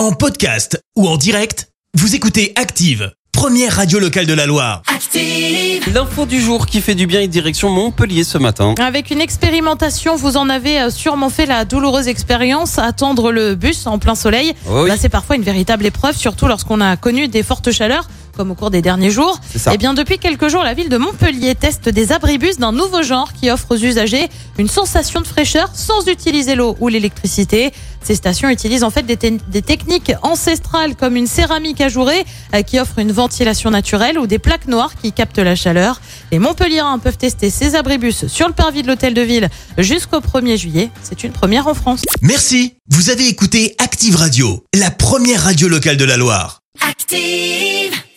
En podcast ou en direct, vous écoutez Active, première radio locale de la Loire. Active. L'info du jour qui fait du bien et direction Montpellier ce matin. Avec une expérimentation, vous en avez euh, sûrement fait la douloureuse expérience, attendre le bus en plein soleil. Oh oui. Là, c'est parfois une véritable épreuve, surtout lorsqu'on a connu des fortes chaleurs, comme au cours des derniers jours. C'est ça. Et bien, depuis quelques jours, la ville de Montpellier teste des abribus d'un nouveau genre qui offre aux usagers une sensation de fraîcheur sans utiliser l'eau ou l'électricité. Ces stations utilisent en fait des, te- des techniques ancestrales comme une céramique ajourée euh, qui offre une ventilation naturelle ou des plaques noires qui captent la chaleur. Les Montpelliérains peuvent tester ces abribus sur le parvis de l'hôtel de ville jusqu'au 1er juillet. C'est une première en France. Merci, vous avez écouté Active Radio, la première radio locale de la Loire. Active.